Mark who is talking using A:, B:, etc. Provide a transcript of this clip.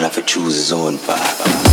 A: out if it chooses on fire.